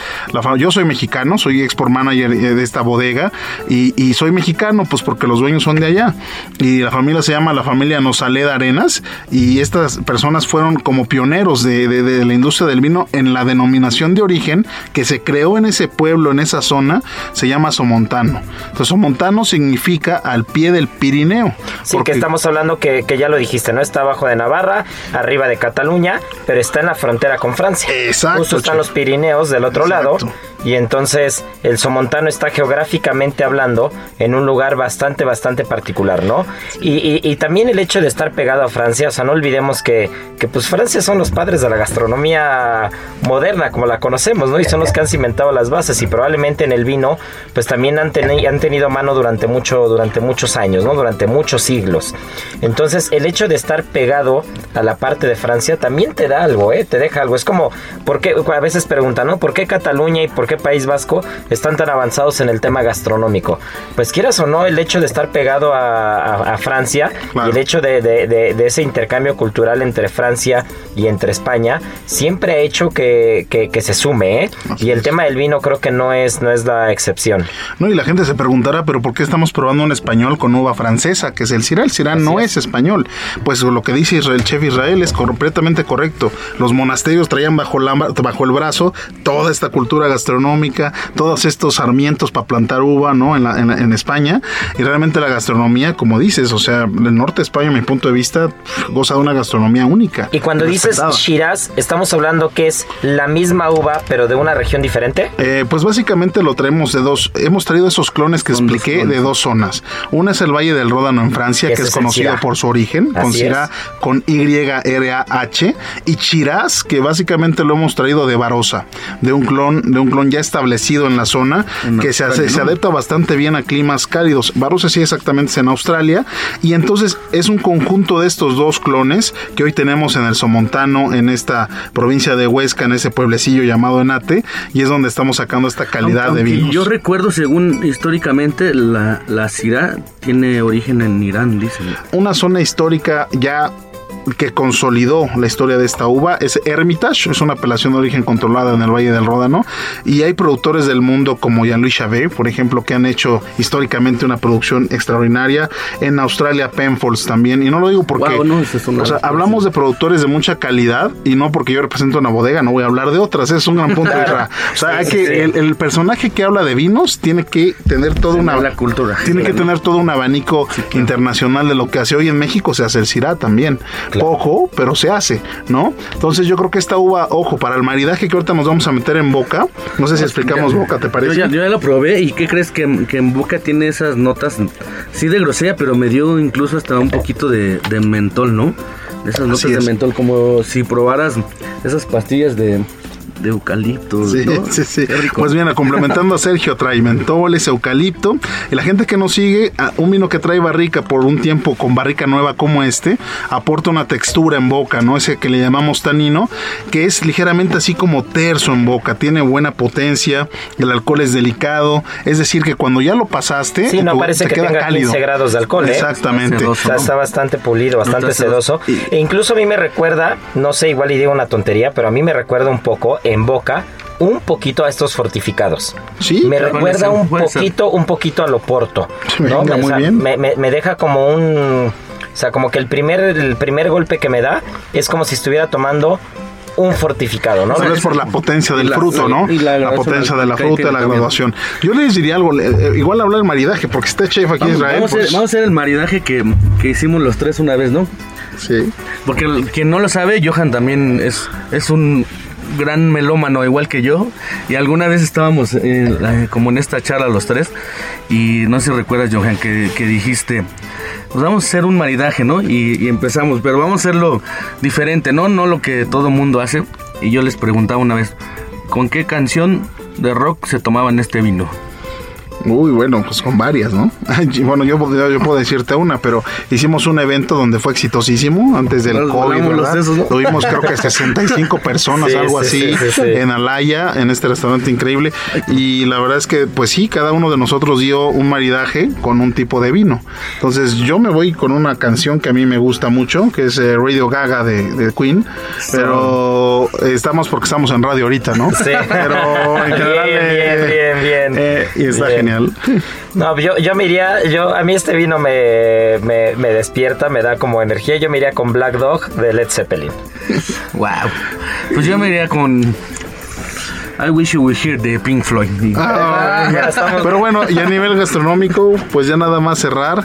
yo soy mexicano, soy export manager de esta bodega y, soy mexicano, pues porque los dueños son de allá. Y la familia se llama la familia Nosaleda Arenas y estas personas fueron como pioneros de, la industria del vino en la denominación de origen que se creó en ese pueblo, en esa zona, se llama Somontano. Entonces Somontano significa al pie del Pirineo. Sí, porque estamos hablando que, ya lo dijiste, ¿no? Está abajo de Navarra, arriba de Cataluña, pero está en la frontera con Francia. Exacto. Justo están los Pirineos del otro lado y entonces el Somontano está geográficamente hablando en un lugar bastante, bastante particular, ¿no? Y, también el hecho de estar pegado a Francia, o sea, no olvidemos que, que, pues Francia son los padres de la gastronomía moderna, como la conocemos, ¿no? Y son los que han cimentado las bases y probablemente en el vino, pues también han, han tenido mano durante, mucho, durante muchos años, ¿no? Durante muchos siglos. Entonces, el hecho de estar pegado a la parte de Francia también te da algo, ¿eh? Te deja algo. Es como, ¿por qué? A veces preguntan, ¿no? ¿Por qué Cataluña y por qué País Vasco están tan avanzados en el tema gastronómico? Pues quieras o no, el hecho de estar pegado a, Francia y el hecho de, ese intercambio cultural entre Francia y entre España siempre ha hecho que, se sume, ¿eh? Y el tema del vino creo que no es, no es la excepción. No, y la gente se preguntará, pero ¿por qué estamos probando un español con uva francesa, que es el Syrah? El Syrah no es. español. Pues lo que dice el chef Israel es completamente correcto. Los monasterios traían bajo, la, bajo el brazo toda esta cultura gastronómica, todos estos sarmientos para plantar uva, ¿no? En, en, España. Y realmente la gastronomía, como dices, o sea, el norte de España, a mi punto de vista, goza de una gastronomía única. Y cuando dices Shiraz, ¿estamos hablando que es la misma uva, pero de una región diferente? Eh, pues básicamente lo traemos de dos. Hemos traído esos clones que expliqué de dos zonas. Una es el Valle del Ródano en Francia, que es, conocido por su origen, con Syrah con Y-R-A-H, y Shiraz, que básicamente lo hemos traído de Barossa, de un clon, de un clon ya establecido en la zona, En que se, Australia, se ¿no? adapta bastante bien a climas cálidos. Barossa sí exactamente es en Australia y entonces es un conjunto de estos dos clones que hoy tenemos en el Somontano, en esta provincia de Huesca, en ese pueblecillo llamado Enate, y es donde estamos sacando esta calidad Aunque de vinos. Yo recuerdo, según históricamente, la, la Syrah tiene origen en Irán, dicen. una zona histórica ya que consolidó la historia de esta uva es Hermitage, es una apelación de origen controlada en el Valle del Ródano y hay productores del mundo como Jean-Louis Chavet, por ejemplo, que han hecho históricamente una producción extraordinaria, en Australia Penfolds también, y no lo digo porque Guau, no, es o sea, hablamos de productores de mucha calidad y no porque yo represento una bodega, no voy a hablar de otras, es un gran punto. Isra. O sea, hay que, El, el personaje que habla de vinos tiene que tener toda una la cultura. tiene que tener todo un abanico internacional de lo que hace hoy en México, se hace el también. Poco, pero se hace, ¿no? Entonces yo creo que esta uva, ojo, para el maridaje que ahorita nos vamos a meter en boca, no sé si explicamos boca, ¿te Yo parece? ya, yo ya lo probé y ¿qué crees que, que en boca tiene esas notas? Sí de grosella, pero me dio incluso hasta un poquito de, de mentol, ¿no? Esas notas Así de es. mentol, como si probaras esas pastillas de, de eucalipto. Sí, ¿no? sí, sí. Pues bien, complementando a Sergio, trae mentoles, eucalipto. Y la gente que nos sigue, a- un vino que trae barrica por un tiempo con barrica nueva como este, aporta una textura en boca, ¿no? Ese que le llamamos tanino, que es ligeramente así como terso en boca. Tiene buena potencia, el alcohol es delicado. Es decir, que cuando ya lo pasaste, Sí, no tu- parece te que queda tenga cálido. 15 grados de alcohol, ¿eh? Exactamente. Sedoso. O sea, está bastante pulido, bastante sedoso. E incluso a mí me recuerda, no sé, igual y digo una tontería, pero a mí me recuerda un poco en boca, un poquito a estos fortificados. Sí, me recuerda un poquito, un poquito a lo porto. ¿no? Venga, O muy sea, bien. Me, me- me deja como un, o sea, como que el primer, el primer golpe que me da es como si estuviera tomando un fortificado, ¿no? Es por la potencia del la- fruto, ¿no? y la La, potencia de la fruta la también. graduación. Yo les diría algo, eh, igual hablar del maridaje, porque está chef aquí en Israel. vamos a pues, hacer, vamos a hacer el maridaje que, que hicimos los tres una vez, ¿no? sí. Porque el- quien no lo sabe, Johan también es, es un gran melómano igual que yo y alguna vez estábamos eh, eh, como en esta charla los tres y no sé si recuerdas Johan que, dijiste pues vamos a hacer un maridaje no y, y empezamos pero vamos a hacerlo diferente no no lo que todo mundo hace. Y yo les preguntaba una vez con qué canción de rock se tomaban este vino Uy, bueno, pues con varias, ¿no? bueno, yo, yo, puedo decirte una, pero hicimos un evento donde fue exitosísimo antes del Nos COVID, ¿verdad? sesos, ¿no? Tuvimos creo que 65 personas, Sí, algo sí, así, sí, sí, sí. en Alaya, en este restaurante increíble. Y la verdad es que, pues sí, cada uno de nosotros dio un maridaje con un tipo de vino. Entonces yo me voy con una canción que a mí me gusta mucho, que es eh, Radio Gaga de, de Queen, pero estamos porque estamos en radio ahorita, ¿no? Sí. Pero en general... Bien, eh, bien, bien, bien. eh, y está Bien. Genial. No, yo, yo me iría, yo, a mí este vino me, me, me despierta, me da como energía. Yo me iría con Black Dog de Led Zeppelin. wow pues yo me iría con I Wish You Were Here de Pink Floyd Ah, ya estamos- Pero bueno, y a nivel gastronómico, pues ya nada más cerrar.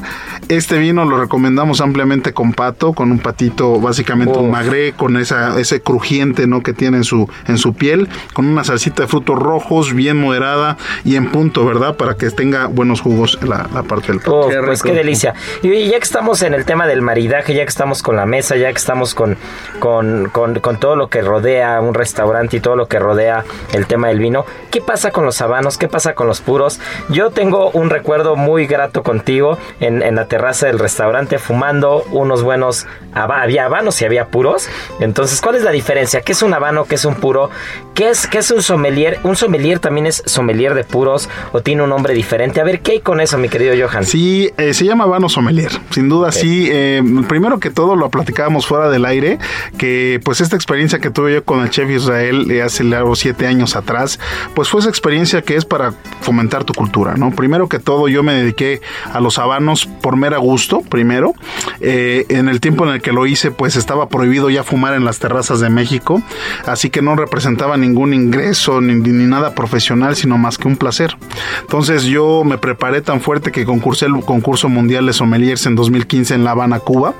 Este vino lo recomendamos ampliamente con pato, con un patito, básicamente un Uf. magré, con esa, ese crujiente ¿no? que tiene en su, en su piel, con una salsita de frutos rojos, bien moderada y en punto, ¿verdad? Para que tenga buenos jugos la, la parte del pato. Qué pues qué delicia. Y ya que estamos en el tema del maridaje, ya que estamos con la mesa, ya que estamos con, con, con, con todo lo que rodea un restaurante y todo lo que rodea el tema del vino, ¿qué pasa con los habanos? ¿Qué pasa con los puros? Yo tengo un recuerdo muy grato contigo en, en la terraza del restaurante fumando unos buenos... haba- Había habanos y había puros. Entonces, ¿cuál es la diferencia? ¿Qué es un habano? ¿Qué es un puro? ¿Qué es, qué es un sommelier? ¿Un sommelier también es sommelier de puros o tiene un nombre diferente? A ver, ¿qué hay con eso, mi querido Johan? Sí, eh, se llama Vano Sommelier. Sin duda, sí. eh, primero que todo, lo platicábamos fuera del aire, que pues esta experiencia que tuve yo con el chef Israel eh, hace largo siete años atrás, pues fue esa experiencia que es para fomentar tu cultura, ¿no? Primero que todo, yo me dediqué a los habanos por mera gusto, primero. Eh, en el tiempo en el que lo hice, pues estaba prohibido ya fumar en las terrazas de México, así que no representaba ningún ingreso ni, ni nada profesional, sino más que un placer. Entonces yo me preparé tan fuerte que concursé el concurso mundial de sommeliers en 2015 en La Habana, Cuba,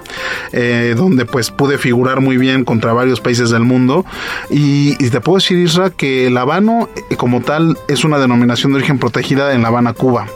eh, donde pues pude figurar muy bien contra varios países del mundo. Y, y te puedo decir, Isra, que el habano eh, como tal es una denominación de origen protegida en La Habana, Cuba,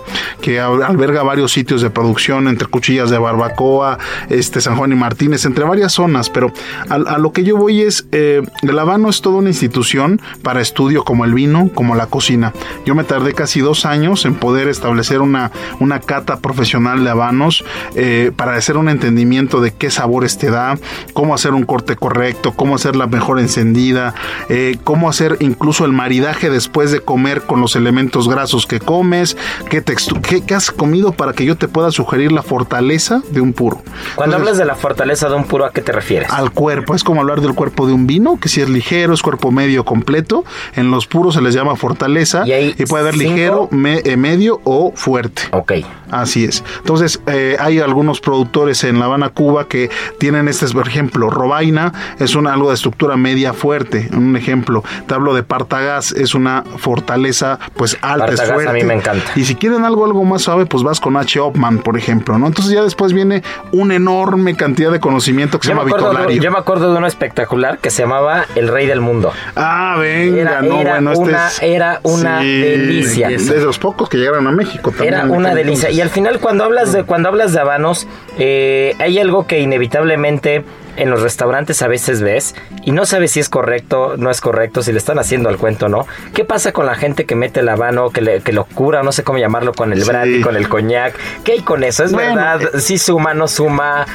que alberga varios sitios de producción entre Cuchillas de Barbacoa, este San Juan y Martínez, entre varias zonas, pero a, lo que yo voy es, eh, el habano es toda una institución para estudio como el vino, como la cocina. Yo me tardé casi dos años en poder establecer una, una cata profesional de habanos eh, para hacer un entendimiento de qué sabores te da, cómo hacer un corte correcto, cómo hacer la mejor encendida, eh, cómo hacer incluso el maridaje después de comer con los elementos grasos que comes, qué, qué, has comido para que yo te pueda sugerir la fortaleza de un puro. Cuando hablas de la fortaleza de un puro, ¿a qué te refieres? Al cuerpo, es como hablar del cuerpo de un vino, que si es ligero, es cuerpo medio completo, en los puros se les llama fortaleza y, puede haber ligero, eh, medio o fuerte. Ok. Así es. Entonces, eh, hay algunos productores en La Habana, Cuba, que tienen este, por ejemplo, Robaina es un, algo de estructura media fuerte. Un ejemplo, te hablo de Partagas, es una fortaleza pues alta, es fuerte. a mí me encanta. Y si quieren algo, algo más suave, pues vas con H. Opman, por ejemplo, ¿no? Entonces ya después viene una enorme cantidad de conocimiento que se llama Vitolario. Yo me acuerdo de uno espectacular que se llamaba El Rey del Mundo. Ah, venga, era, no, bueno, este una, Era una delicia. De los pocos que llegaron a México también. Era una delicia. Y al final, cuando hablas de, cuando hablas de habanos, eh, hay algo que inevitablemente en los restaurantes a veces ves y no sabes si es correcto, no es correcto, si le están haciendo al cuento no. ¿Qué pasa con la gente que mete el habano, que, que lo cura, no sé cómo llamarlo, con el brandy, con el coñac? ¿Qué hay con eso? ¿Es verdad? Eh, ¿Sí suma, no suma?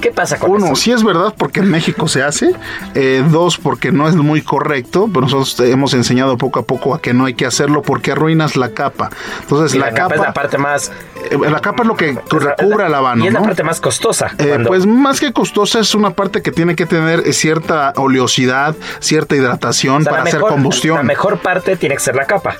¿Qué pasa con Uno, sí es verdad porque en México se hace. Eh, dos, porque no es muy correcto. Pero nosotros hemos enseñado poco a poco a que no hay que hacerlo porque arruinas la capa. Entonces la, capa, es la parte más. Eh, la capa es lo que recubre la habano. Y es la parte más costosa. Eh, pues más que costosa es una parte que tiene que tener cierta oleosidad, cierta hidratación para hacer combustión. La mejor parte tiene que ser la capa.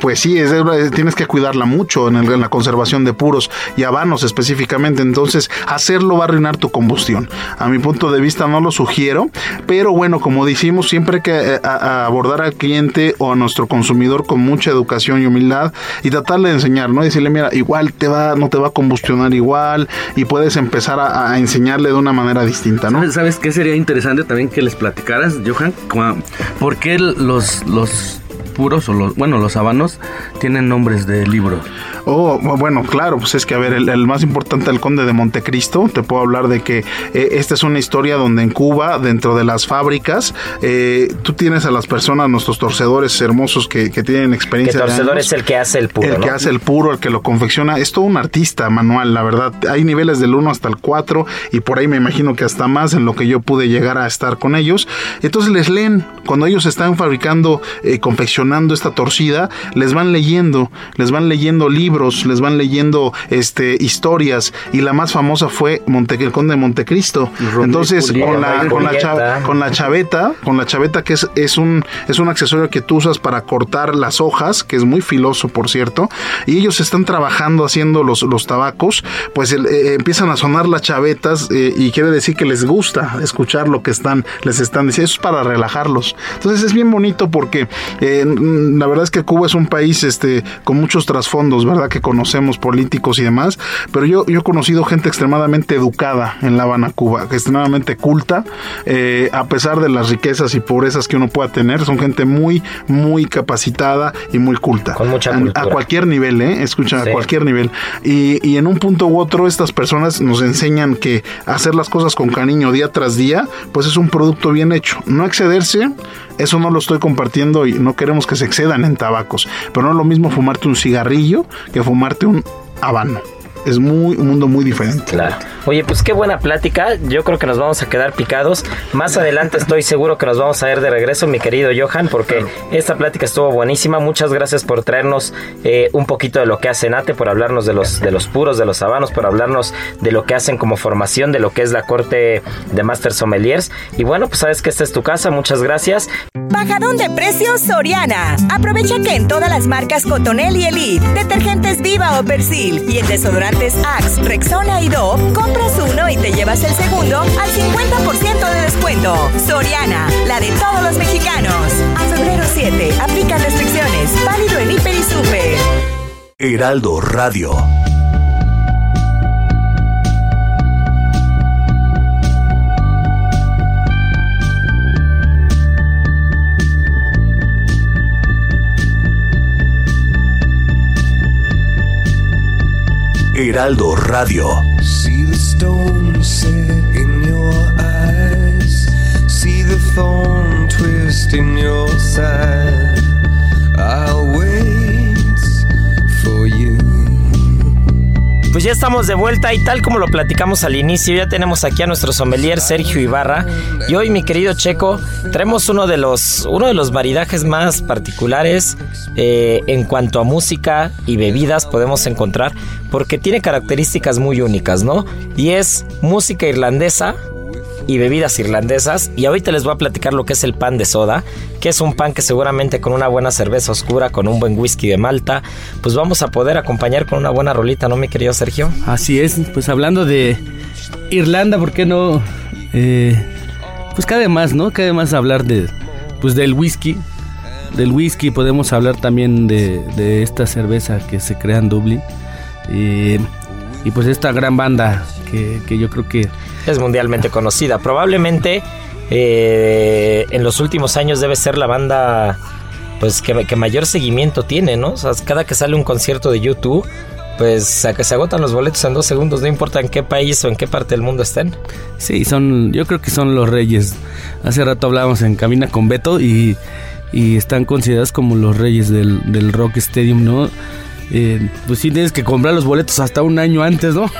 pues sí, es, tienes que cuidarla mucho en, en la conservación de puros y habanos específicamente. Entonces hacerlo va a arruinar tu combustión. A mi punto de vista no lo sugiero, pero bueno, como decimos, siempre hay que eh, abordar al cliente o a nuestro consumidor con mucha educación y humildad y tratarle de enseñar, ¿no? Decirle, mira, igual te va, no te va a combustionar igual y puedes empezar a, enseñarle de una manera distinta, ¿no? ¿Sabes qué sería interesante también que les platicaras, Johan? ¿Por qué los, los puros o los, bueno, los habanos tienen nombres de libros? Oh, bueno, claro, pues es que a ver, el, más importante, el conde de Montecristo, te puedo hablar de que eh, esta es una historia donde en Cuba, dentro de las fábricas, eh, tú tienes a las personas, nuestros torcedores hermosos que, tienen experiencia. El torcedor es el que hace el puro. El que hace el puro, el que lo confecciona, es todo un artista manual, la verdad. Hay niveles del 1 hasta el 4 y por ahí me imagino que hasta más en lo que yo pude llegar a estar con ellos. Entonces les leen, cuando ellos están fabricando, eh, confeccionando esta torcida, les van leyendo, les van leyendo libros les van leyendo este, historias y la más famosa fue Monte, el Conde de Montecristo. Entonces, con la, con, la con la chaveta, con la chaveta que es, es, un, es un accesorio que tú usas para cortar las hojas, que es muy filoso, por cierto, y ellos están trabajando haciendo los, los tabacos, pues eh, empiezan a sonar las chavetas eh, y quiere decir que les gusta escuchar lo que están, les están diciendo, eso es para relajarlos. Entonces es bien bonito porque eh, la verdad es que Cuba es un país este, con muchos trasfondos, ¿verdad? Que conocemos, políticos y demás, pero yo, yo he conocido gente extremadamente educada en La Habana, Cuba, extremadamente culta, eh, a pesar de las riquezas y pobrezas que uno pueda tener, son gente muy, muy capacitada y muy culta. Con mucha A, cualquier nivel, ¿eh? Escucha, a cualquier nivel. Y, y en un punto u otro, estas personas nos enseñan que hacer las cosas con cariño día tras día, pues es un producto bien hecho. No excederse, eso no lo estoy compartiendo y no queremos que se excedan en tabacos. Pero no es lo mismo fumarte un cigarrillo que fumarte un habano es muy un mundo muy diferente. Claro. Oye, pues qué buena plática. Yo creo que nos vamos a quedar picados. Más adelante estoy seguro que nos vamos a ver de regreso, mi querido Johan, porque esta plática estuvo buenísima. Muchas gracias por traernos eh, un poquito de lo que hace Nate, por hablarnos de los de los puros, de los habanos, por hablarnos de lo que hacen como formación, de lo que es la corte de Master Sommeliers. Y bueno, pues sabes que esta es tu casa. Muchas gracias. Bajadón de precios Soriana. Aprovecha que en todas las marcas Cotonel y Elite, detergentes Viva o Persil y el desodorante Axe, Rexona y Dove, compras uno y te llevas el segundo al 50% de descuento. Soriana, la de todos los mexicanos. A febrero 7, aplica restricciones. Válido en Hiper y Super. Heraldo Radio. Heraldo Radio. The Pues ya estamos de vuelta y tal como lo platicamos al inicio, ya tenemos aquí a nuestro sommelier Sergio Ibarra. Y hoy mi querido Checo traemos uno de los uno de los maridajes más particulares eh, en cuanto a música y bebidas podemos encontrar porque tiene características muy únicas, ¿no? Y es música irlandesa y bebidas irlandesas. Y ahorita les voy a platicar lo que es el pan de soda, que es un pan que seguramente con una buena cerveza oscura, con un buen whisky de Malta, pues vamos a poder acompañar con una buena rolita, ¿no, mi querido Sergio? Así es, pues hablando de Irlanda, ¿por qué no? Eh, pues cabe más, ¿no? Cabe más hablar de, pues del whisky. Del whisky podemos hablar también de, de esta cerveza que se crea en Dublín. Eh, y pues esta gran banda que, que yo creo que es mundialmente conocida. Probablemente eh, en los últimos años debe ser la banda pues que, que, mayor seguimiento tiene, ¿no? O sea, cada que sale un concierto de YouTube, pues a que se agotan los boletos en dos segundos, no importa en qué país o en qué parte del mundo estén. Sí, son, yo creo que son los reyes. Hace rato hablábamos en Cabina con Beto y, y están considerados como los reyes del, del Rock Stadium, ¿no? Eh, pues sí tienes que comprar los boletos hasta un año antes, ¿no?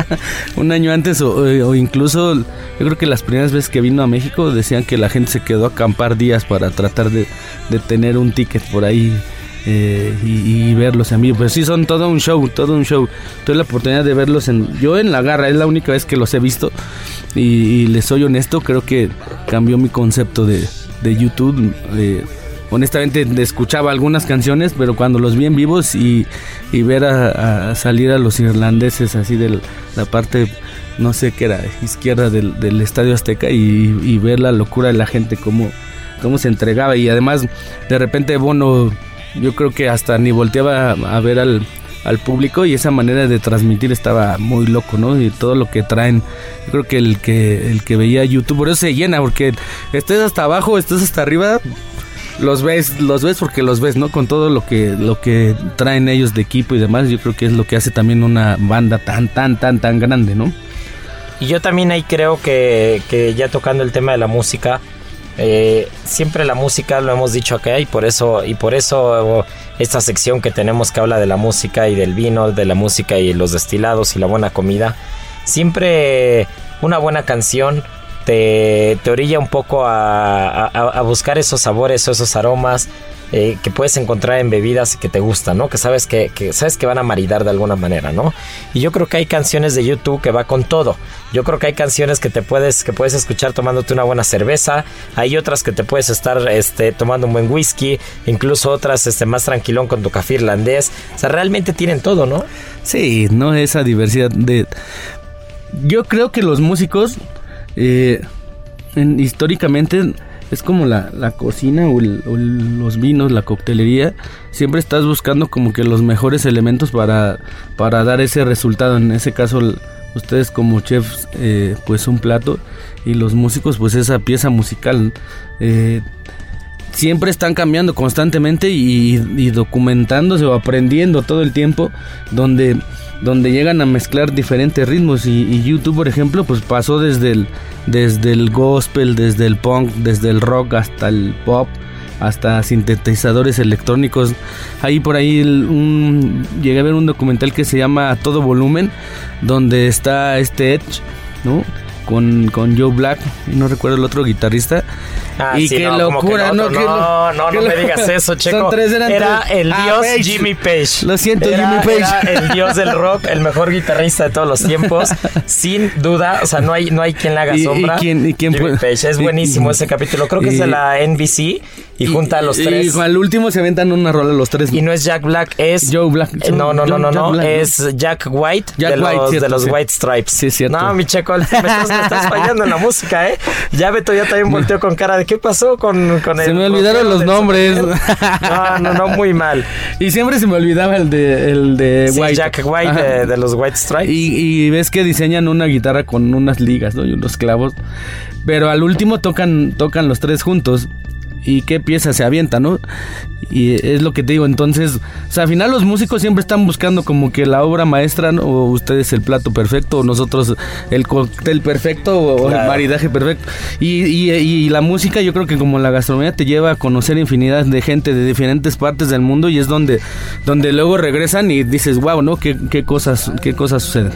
un año antes o, o, incluso yo creo que las primeras veces que vino a México decían que la gente se quedó a acampar días para tratar de, de tener un ticket por ahí eh, y, verlos en vivo. Pues sí, son todo un show, todo un show. Tuve la oportunidad de verlos en... Yo en La Garra, es la única vez que los he visto y, les soy honesto, creo que cambió mi concepto de, de YouTube. Eh, honestamente escuchaba algunas canciones, pero cuando los vi en vivos y, ver a, salir a los irlandeses así de la parte, no sé qué era, izquierda del, del Estadio Azteca y, ver la locura de la gente, cómo, cómo se entregaba y además de repente Bono, yo creo que hasta ni volteaba a ver al, al público y esa manera de transmitir estaba muy loco, ¿no? Y todo lo que traen, yo creo que el que el que veía YouTube, por eso se llena, porque estés hasta abajo, estés hasta arriba, los ves, los ves porque los ves, ¿no? Con todo lo que, lo que traen ellos de equipo y demás, yo creo que es lo que hace también una banda tan, tan, tan, tan grande, ¿no? Y yo también ahí creo que, que ya tocando el tema de la música, eh, siempre la música lo hemos dicho acá y por eso y por eso esta sección que tenemos que habla de la música y del vino, de la música y los destilados y la buena comida, siempre una buena canción te, orilla un poco a, buscar esos sabores, esos aromas eh, que puedes encontrar en bebidas que te gustan, ¿no? Que sabes que, que, sabes que van a maridar de alguna manera, ¿no? Y yo creo que hay canciones de YouTube que va con todo. Yo creo que hay canciones que te puedes que puedes escuchar tomándote una buena cerveza, hay otras que te puedes estar este tomando un buen whisky, incluso otras este más tranquilón con tu café irlandés. O sea, realmente tienen todo, ¿no? Sí, no esa diversidad de yo creo que los músicos eh, en, históricamente es como la, la cocina o, los vinos, la coctelería. Siempre estás buscando como que los mejores elementos para, para dar ese resultado. En ese caso, ustedes como chefs, eh, pues un plato y los músicos, pues esa pieza musical. Eh, siempre están cambiando constantemente y, y, documentándose o aprendiendo todo el tiempo donde donde llegan a mezclar diferentes ritmos. Y, YouTube por ejemplo pues pasó desde el desde el gospel desde el punk desde el rock hasta el pop hasta sintetizadores electrónicos. Ahí por ahí un, llegué a ver un documental que se llama a todo volumen donde está este Edge no con, con Joe Black, no recuerdo el otro guitarrista. Ah, y sí, qué no, locura, ¿no? No, no, no, no me digas eso, Checo. Son tres, eran era tres. el dios ah, Jimmy Page. Lo siento, era, Jimmy Page. Era el dios del rock, el mejor guitarrista de todos los tiempos, sin duda. O sea, no hay, no hay quien le haga sombra. ¿Y, quién, y quién Jimmy? Page. Es buenísimo ese capítulo. Creo que es de la NBC y junta a los tres. Y al último se aventan una rola los tres. Y no es Jack Black, es Joe Black. No, no, no, no, no, es Jack White de, los, de los sí. White Stripes. Sí, cierto. No, mi Checo, me estás, fallando en la música, ¿eh? Ya Beto ya también volteó con cara de ¿qué pasó con, con Se me olvidaron los nombres. No, no, no, muy mal. Y siempre se me olvidaba el de, el de White. Jack White de, de, los White Stripes. Y, y ves que diseñan una guitarra con unas ligas, ¿no? Y unos clavos. Pero al último tocan, tocan los tres juntos. Y qué pieza se avienta, ¿no? Y es lo que te digo, entonces, o sea, al final los músicos siempre están buscando como que la obra maestra, ¿no? o ustedes el plato perfecto, o nosotros el cóctel perfecto, o el maridaje perfecto. Y, y- y la música, yo creo que como la gastronomía te lleva a conocer infinidad de gente de diferentes partes del mundo y es donde, donde luego regresan y dices, wow, ¿no? ¿Qué, qué cosas, qué cosas suceden?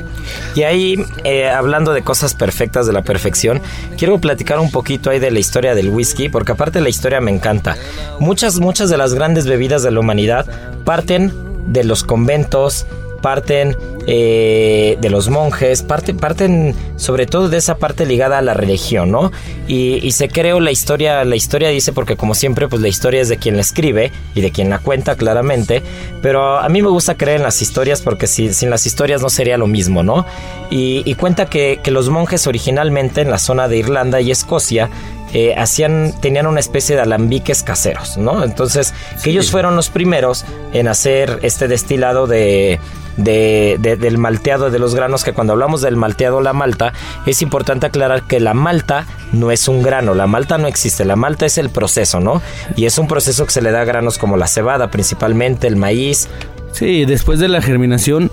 Y ahí, eh, hablando de cosas perfectas de la perfección, quiero platicar un poquito ahí de la historia del whisky, porque aparte la historia me encanta. Muchas, muchas de las grandes bebidas de la humanidad parten de los conventos, parten eh, de los monjes, parten, parten sobre todo de esa parte ligada a la religión, ¿no? Y, y se creó la historia, la historia dice, porque como siempre, pues la historia es de quien la escribe y de quien la cuenta claramente, pero a mí me gusta creer en las historias porque si- sin las historias no sería lo mismo, ¿no? Y, cuenta que los monjes originalmente en la zona de Irlanda y Escocia eh, hacían, tenían una especie de alambiques caseros, ¿no? Entonces, que ellos fueron los primeros en hacer este destilado de, de- de- del malteado de los granos, que cuando hablamos del malteado, la malta, es importante aclarar que la malta no es un grano, la malta no existe, la malta es el proceso, ¿no? Y es un proceso que se le da a granos como la cebada, principalmente el maíz, Sí, después de la germinación,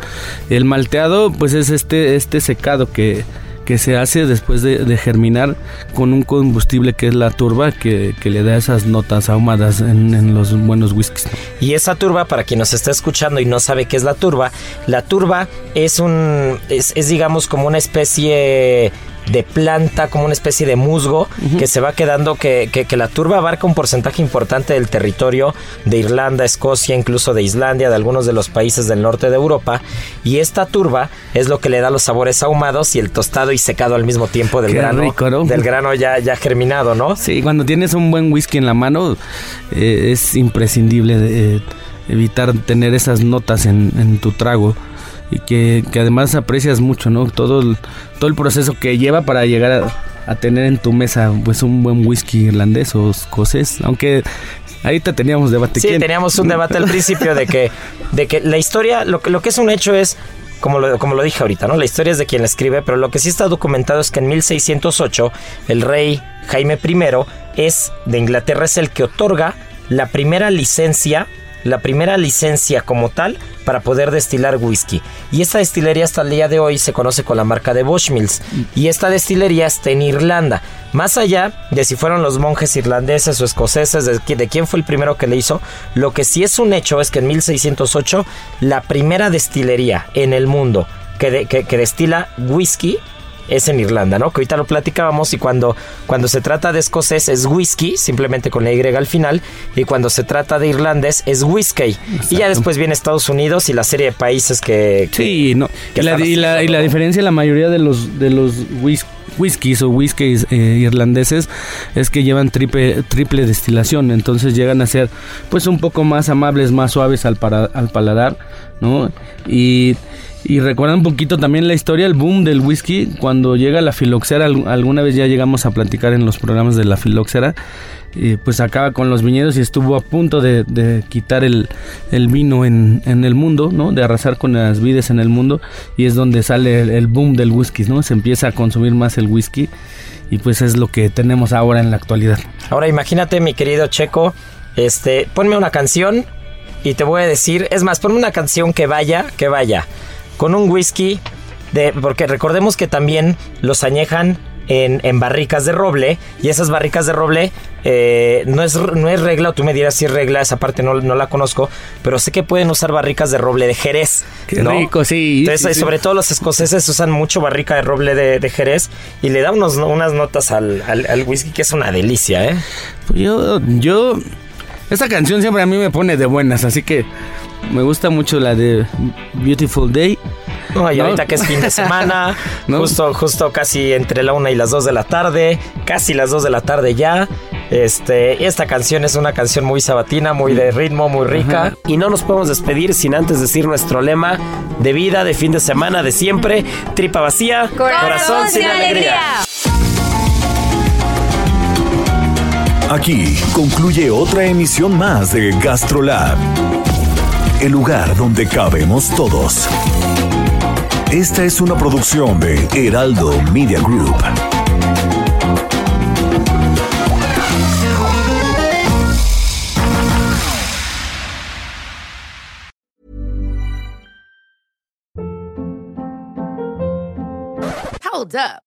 el malteado, pues es este, este secado que, que se hace después de, germinar con un combustible que es la turba, que, le da esas notas ahumadas en, los buenos whiskies. Y esa turba, para quien nos está escuchando y no sabe qué es la turba, la turba es un, es, digamos como una especie de planta, como una especie de musgo que se va quedando, que, que- que la turba abarca un porcentaje importante del territorio de Irlanda, Escocia, incluso de Islandia, de algunos de los países del norte de Europa. Y esta turba es lo que le da los sabores ahumados y el tostado y secado al mismo tiempo del Qué grano, rico, ¿no? del grano ya, ya germinado, ¿no? Sí, cuando tienes un buen whisky en la mano, eh, es imprescindible eh, evitar tener esas notas en, en tu trago y que, que además aprecias mucho, ¿no? Todo el, todo el proceso que lleva para llegar a, a tener en tu mesa pues un buen whisky irlandés o escocés, aunque ahorita teníamos debate. Sí, ¿Quién? teníamos un debate al principio de que, de que la historia, lo que, lo que es un hecho es, como lo, como lo dije ahorita, ¿no? La historia es de quien la escribe, pero lo que sí está documentado es que en 1608 el rey Jaime I es de Inglaterra es el que otorga la primera licencia, la primera licencia como tal para poder destilar whisky. Y esta destilería hasta el día de hoy se conoce con la marca de Bushmills. Y esta destilería está en Irlanda. Más allá de si fueron los monjes irlandeses o escoceses, de, qui- de quién fue el primero que le hizo, lo que sí es un hecho es que en 1608 la primera destilería en el mundo que destila whisky es en Irlanda, ¿no? Que ahorita lo platicábamos y cuando, cuando se trata de escocés es whisky, simplemente con la Y al final, y cuando se trata de irlandés es whisky. Y ya después viene Estados Unidos y la serie de países que... que- Sí, no. que Y la, y la- y la diferencia, la mayoría de los de los whis- whiskies o whiskies eh, irlandeses es que llevan triple, triple destilación, entonces llegan a ser pues un poco más amables, más suaves al, para- al paladar, ¿no? Y, y recuerdan un poquito también la historia, el boom del whisky, cuando llega la filoxera, al- alguna vez ya llegamos a platicar en los programas de la filoxera, eh, pues acaba con los viñedos y estuvo a punto de, quitar el, vino en, en el mundo, ¿no? De arrasar con las vides en el mundo y es donde sale el, el boom del whisky, ¿no? Se empieza a consumir más el whisky y pues es lo que tenemos ahora en la actualidad. Ahora imagínate, mi querido Checo, este, ponme una canción y te voy a decir, es más, ponme una canción que vaya, que vaya, con un whisky, de, porque recordemos que también los añejan en, en barricas de roble y esas barricas de roble eh, no, es, no es regla, o tú me dirás si es regla, esa parte no, no la conozco, pero sé que pueden usar barricas de roble de Jerez. Qué ¿no? rico, sí. Entonces, sí, sí. sobre todo los escoceses usan mucho barrica de roble de, de Jerez y le da unos, unas notas al, al- al whisky que es una delicia, ¿eh? Pues yo, yo, esta canción siempre a mí me pone de buenas, así que me gusta mucho la de Beautiful Day. No, y No. ahorita que es fin de semana, No. justo, justo casi entre la una y las dos de la tarde, casi las dos de la tarde ya. Este, esta canción es una canción muy sabatina, muy de ritmo, muy rica. Ajá. Y no nos podemos despedir sin antes decir nuestro lema de vida, de fin de semana, de siempre. Tripa vacía, corazón, sin alegría. Aquí concluye otra emisión más de GastroLab, el lugar donde cabemos todos. Esta es una producción de Heraldo Media Group. Hold up.